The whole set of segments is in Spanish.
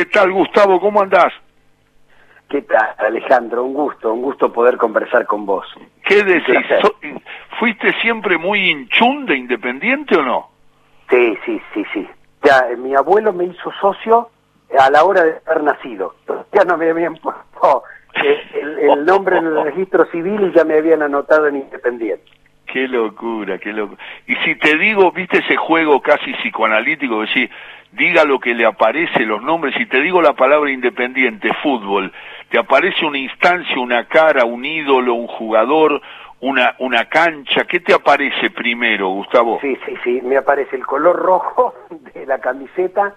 ¿Qué tal, Gustavo? ¿Cómo andás? ¿Qué tal, Alejandro? Un gusto, un gusto poder conversar con vos. ¿Qué decís? ¿Fuiste siempre muy hinchún de Independiente o no? Sí, sí, sí, sí. Ya, eh, mi abuelo me hizo socio a la hora de haber nacido. Ya no me habían puesto eh, el, nombre en el registro civil y ya me habían anotado en Independiente. Qué locura, qué locura. Y si te digo, viste ese juego casi psicoanalítico, decir, diga lo que le aparece, los nombres, si te digo la palabra independiente, fútbol, te aparece una instancia, una cara, un ídolo, un jugador, una, una cancha, ¿qué te aparece primero, Gustavo? Sí, sí, sí, me aparece el color rojo de la camiseta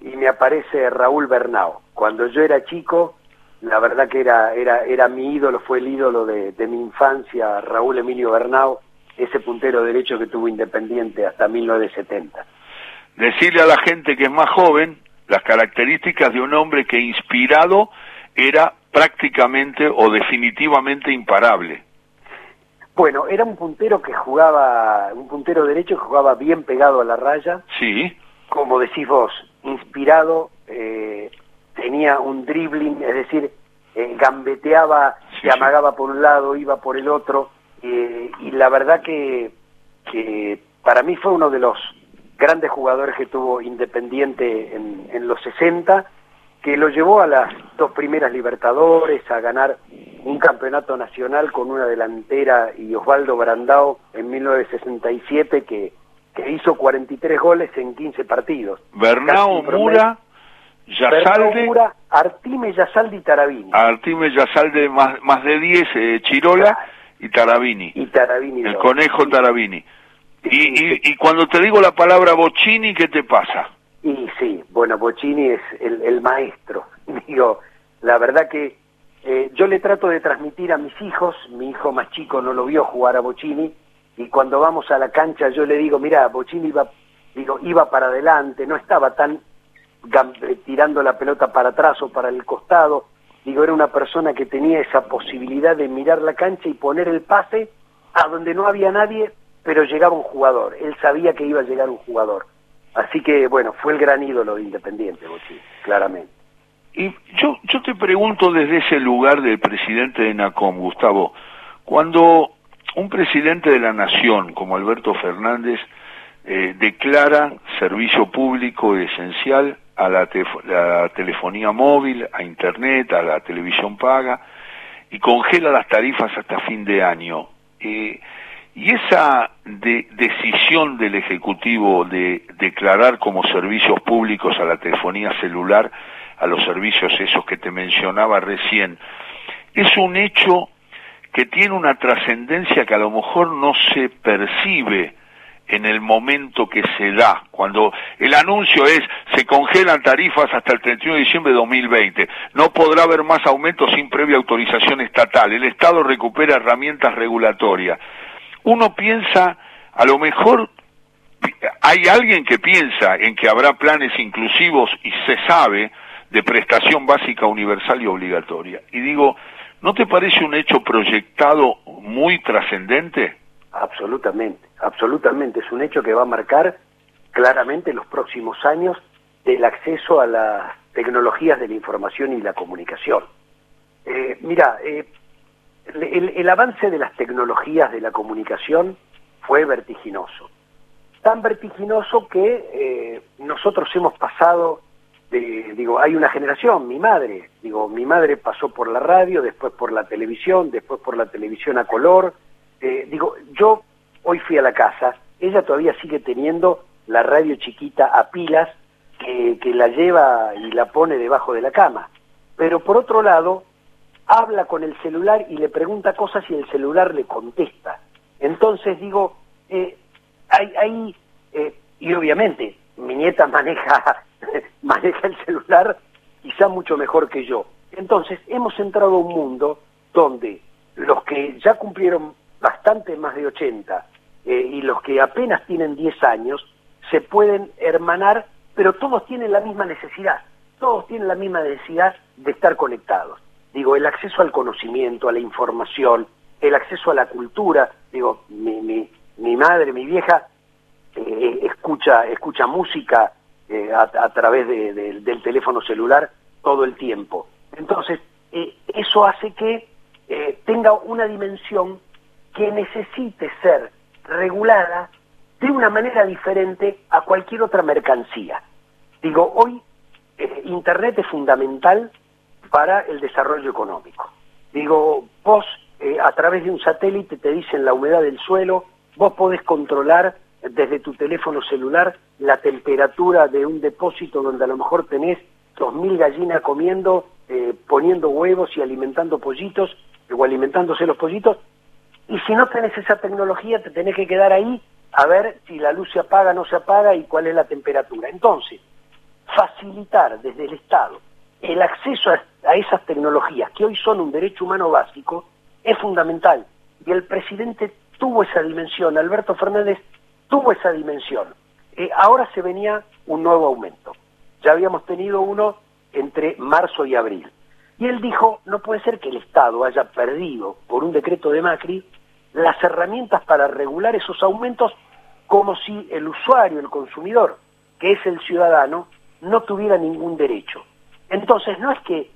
y me aparece Raúl Bernao. Cuando yo era chico, la verdad que era, era, era mi ídolo, fue el ídolo de, de mi infancia, Raúl Emilio Bernao, ese puntero derecho que tuvo Independiente hasta 1970. Decirle a la gente que es más joven las características de un hombre que inspirado era prácticamente o definitivamente imparable. Bueno, era un puntero que jugaba, un puntero derecho que jugaba bien pegado a la raya. Sí. Como decís vos, inspirado, eh, tenía un dribbling, es decir, eh, gambeteaba, se amagaba por un lado, iba por el otro, eh, y la verdad que, que para mí fue uno de los grandes jugadores que tuvo Independiente en, en los 60 que lo llevó a las dos primeras Libertadores, a ganar un campeonato nacional con una delantera y Osvaldo Brandao en 1967 que, que hizo 43 goles en 15 partidos. Bernao, Mura, Yasalde... Mura, Artime, Yasalde y Tarabini. Artime, Yasalde más, más de 10, eh, Chirola y Tarabini. Y Tarabini. El conejo Tarabini. Y, y, cuando te digo la palabra Bocini, ¿qué te pasa? Y sí, bueno, Bocini es el, maestro. Digo, la verdad que eh, yo le trato de transmitir a mis hijos, mi hijo más chico no lo vio jugar a Bocini, y cuando vamos a la cancha yo le digo, mira, Bocini iba, digo, iba para adelante, no estaba tan tirando la pelota para atrás o para el costado, digo, era una persona que tenía esa posibilidad de mirar la cancha y poner el pase a donde no había nadie, pero llegaba un jugador, él sabía que iba a llegar un jugador. Así que, bueno, fue el gran ídolo de Independiente, claramente. Y yo, yo te pregunto desde ese lugar del presidente de NACOM, Gustavo, cuando un presidente de la nación como Alberto Fernández eh, declara servicio público esencial a la, la, telefonía móvil, a Internet, a la televisión paga, y congela las tarifas hasta fin de año. Eh, y esa decisión del Ejecutivo de declarar como servicios públicos a la telefonía celular, a los servicios esos que te mencionaba recién, es un hecho que tiene una trascendencia que a lo mejor no se percibe en el momento que se da, cuando el anuncio es se congelan tarifas hasta el 31 de diciembre de 2020, no podrá haber más aumentos sin previa autorización estatal, el Estado recupera herramientas regulatorias uno piensa, a lo mejor hay alguien que piensa en que habrá planes inclusivos y se sabe de prestación básica universal y obligatoria. Y digo, ¿no te parece un hecho proyectado muy trascendente? Absolutamente, absolutamente. Es un hecho que va a marcar claramente los próximos años del acceso a las tecnologías de la información y la comunicación. Eh, mira, eh, el, avance de las tecnologías de la comunicación fue vertiginoso. Tan vertiginoso que eh, nosotros hemos pasado, de, digo, hay una generación, mi madre, digo, mi madre pasó por la radio, después por la televisión, después por la televisión a color. Eh, digo, yo hoy fui a la casa, ella todavía sigue teniendo la radio chiquita a pilas que, que la lleva y la pone debajo de la cama. Pero por otro lado, habla con el celular y le pregunta cosas y el celular le contesta. Entonces digo, eh, hay, eh, y obviamente mi nieta maneja, maneja el celular quizá mucho mejor que yo. Entonces hemos entrado a un mundo donde los que ya cumplieron bastante más de 80 eh, y los que apenas tienen 10 años se pueden hermanar, pero todos tienen la misma necesidad, todos tienen la misma necesidad de estar conectados digo, el acceso al conocimiento, a la información, el acceso a la cultura, digo, mi, mi, mi madre, mi vieja, eh, escucha, escucha música eh, a, través del teléfono celular todo el tiempo. Entonces, eh, eso hace que tenga una dimensión que necesite ser regulada de una manera diferente a cualquier otra mercancía. Digo, hoy Internet es fundamental para el desarrollo económico. Digo, vos a través de un satélite te dicen la humedad del suelo, vos podés controlar desde tu teléfono celular la temperatura de un depósito donde a lo mejor tenés dos mil gallinas comiendo, eh, poniendo huevos y alimentando pollitos, o alimentándose los pollitos, y si no tenés esa tecnología te tenés que quedar ahí a ver si la luz se apaga, no se apaga y cuál es la temperatura. Entonces, facilitar desde el Estado el acceso a esas tecnologías, que hoy son un derecho humano básico, es fundamental. Y el presidente tuvo esa dimensión, Alberto Fernández tuvo esa dimensión. Eh, ahora se venía un nuevo aumento. Ya habíamos tenido uno entre marzo y abril. Y él dijo, no puede ser que el Estado haya perdido, por un decreto de Macri, las herramientas para regular esos aumentos como si el usuario, el consumidor, que es el ciudadano, no tuviera ningún derecho. Entonces, no es que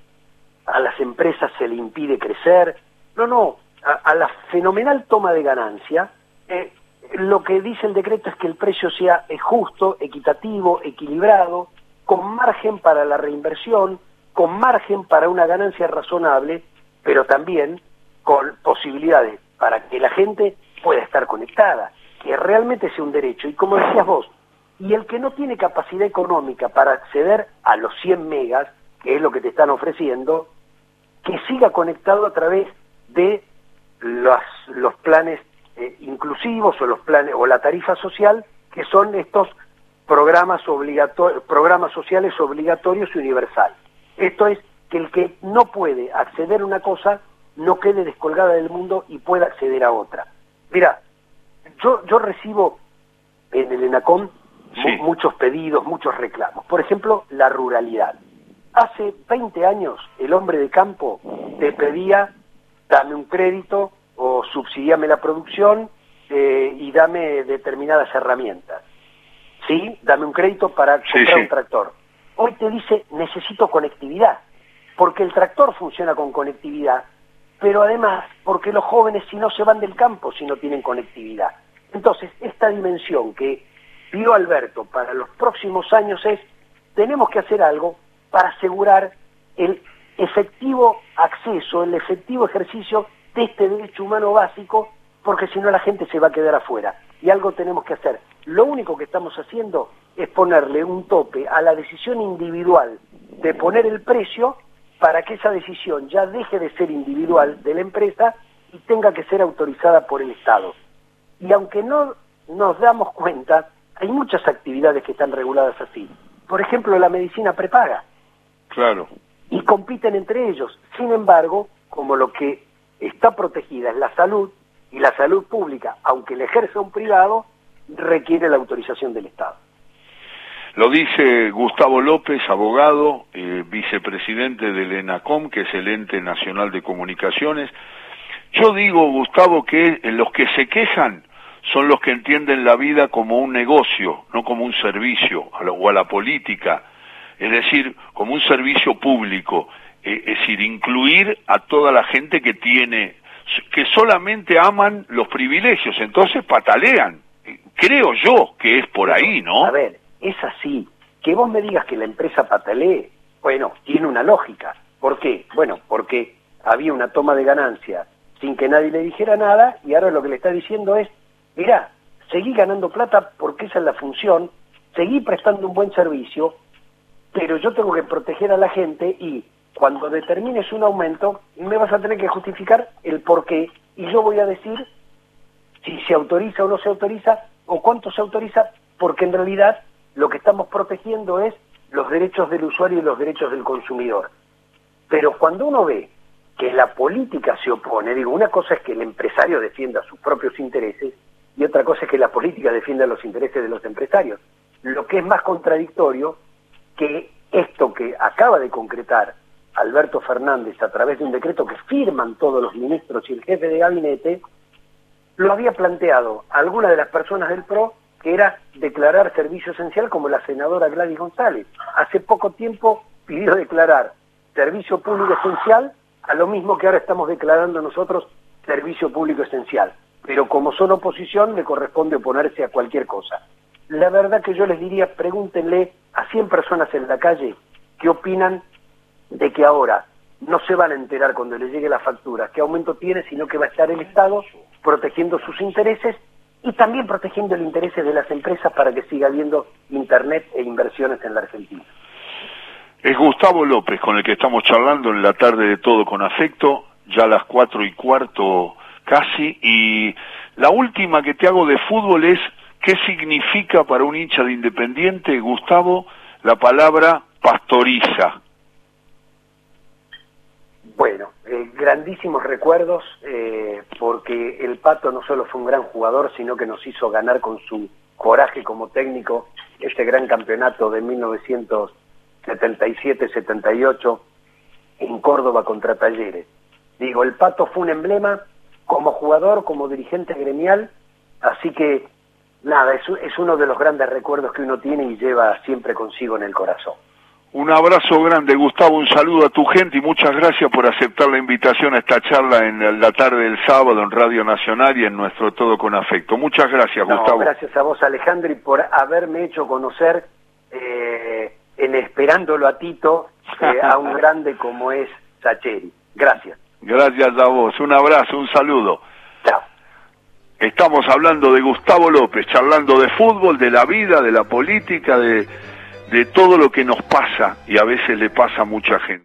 a las empresas se le impide crecer, no, no, a, la fenomenal toma de ganancia, eh, lo que dice el decreto es que el precio sea justo, equitativo, equilibrado, con margen para la reinversión, con margen para una ganancia razonable, pero también con posibilidades para que la gente pueda estar conectada, que realmente sea un derecho. Y como decías vos, y el que no tiene capacidad económica para acceder a los 100 megas, que es lo que te están ofreciendo, que siga conectado a través de los, los planes eh, inclusivos o los planes o la tarifa social, que son estos programas programas sociales obligatorios y universales. Esto es que el que no puede acceder a una cosa no quede descolgada del mundo y pueda acceder a otra. Mira, yo yo recibo en el ENACOM muchos pedidos, muchos reclamos. Por ejemplo, la ruralidad. Hace 20 años el hombre de campo te pedía dame un crédito o subsidiame la producción eh, y dame determinadas herramientas. ¿Sí? Dame un crédito para comprar un tractor. Hoy te dice, necesito conectividad, porque el tractor funciona con conectividad, pero además porque los jóvenes si no se van del campo si no tienen conectividad. Entonces, esta dimensión que vio Alberto para los próximos años es, tenemos que hacer algo para asegurar el efectivo acceso, el efectivo ejercicio de este derecho humano básico, porque si no la gente se va a quedar afuera. Y algo tenemos que hacer. Lo único que estamos haciendo es ponerle un tope a la decisión individual de poner el precio para que esa decisión ya deje de ser individual de la empresa y tenga que ser autorizada por el Estado. Y aunque no nos damos cuenta, hay muchas actividades que están reguladas así. Por ejemplo, la medicina prepaga. Claro. Y compiten entre ellos. Sin embargo, como lo que está protegida es la salud y la salud pública, aunque la ejerza un privado, requiere la autorización del Estado. Lo dice Gustavo López, abogado, eh, vicepresidente del ENACOM, que es el ente nacional de comunicaciones. Yo digo, Gustavo, que los que se quejan son los que entienden la vida como un negocio, no como un servicio, o a la política, es decir, como un servicio público. Eh, es decir, incluir a toda la gente que tiene, que solamente aman los privilegios, entonces patalean. Creo yo que es por ahí, ¿no? A ver, es así. Que vos me digas que la empresa patalee, bueno, tiene una lógica. ¿Por qué? Bueno, porque había una toma de ganancia sin que nadie le dijera nada y ahora lo que le está diciendo es, mira, seguí ganando plata porque esa es la función, seguí prestando un buen servicio, pero yo tengo que proteger a la gente y cuando determines un aumento, me vas a tener que justificar el por qué y yo voy a decir si se autoriza o no se autoriza o cuánto se autoriza, porque en realidad lo que estamos protegiendo es los derechos del usuario y los derechos del consumidor. Pero cuando uno ve que la política se opone, digo, una cosa es que el empresario defienda sus propios intereses y otra cosa es que la política defienda los intereses de los empresarios. Lo que es más contradictorio que esto que acaba de concretar Alberto Fernández a través de un decreto que firman todos los ministros y el jefe de gabinete, lo había planteado alguna de las personas del PRO que era declarar servicio esencial como la senadora Gladys González. Hace poco tiempo pidió declarar servicio público esencial a lo mismo que ahora estamos declarando nosotros servicio público esencial. Pero como son oposición, le corresponde oponerse a cualquier cosa. La verdad que yo les diría, pregúntenle a 100 personas en la calle qué opinan de que ahora no se van a enterar cuando les llegue la factura qué aumento tiene, sino que va a estar el Estado protegiendo sus intereses y también protegiendo el interés de las empresas para que siga habiendo Internet e inversiones en la Argentina. Es Gustavo López con el que estamos charlando en la tarde de todo con afecto, ya a las cuatro y cuarto casi, y la última que te hago de fútbol es, ¿qué significa para un hincha de Independiente, Gustavo, la palabra pastoriza? Bueno, eh, grandísimos recuerdos, eh, porque el Pato no solo fue un gran jugador, sino que nos hizo ganar con su coraje como técnico este gran campeonato de 1977-78 en Córdoba contra Talleres. Digo, el Pato fue un emblema como jugador, como dirigente gremial, así que nada, es, es uno de los grandes recuerdos que uno tiene y lleva siempre consigo en el corazón. Un abrazo grande, Gustavo, un saludo a tu gente y muchas gracias por aceptar la invitación a esta charla en la tarde del sábado en Radio Nacional y en nuestro Todo con Afecto. Muchas gracias, Gustavo. Gracias a vos, Alejandro, y por haberme hecho conocer, eh, en esperándolo a Tito, eh, a un grande como es Sacheri. Gracias. Gracias a vos, un abrazo, un saludo. Chao. Estamos hablando de Gustavo López, charlando de fútbol, de la vida, de la política, de de todo lo que nos pasa y a veces le pasa a mucha gente.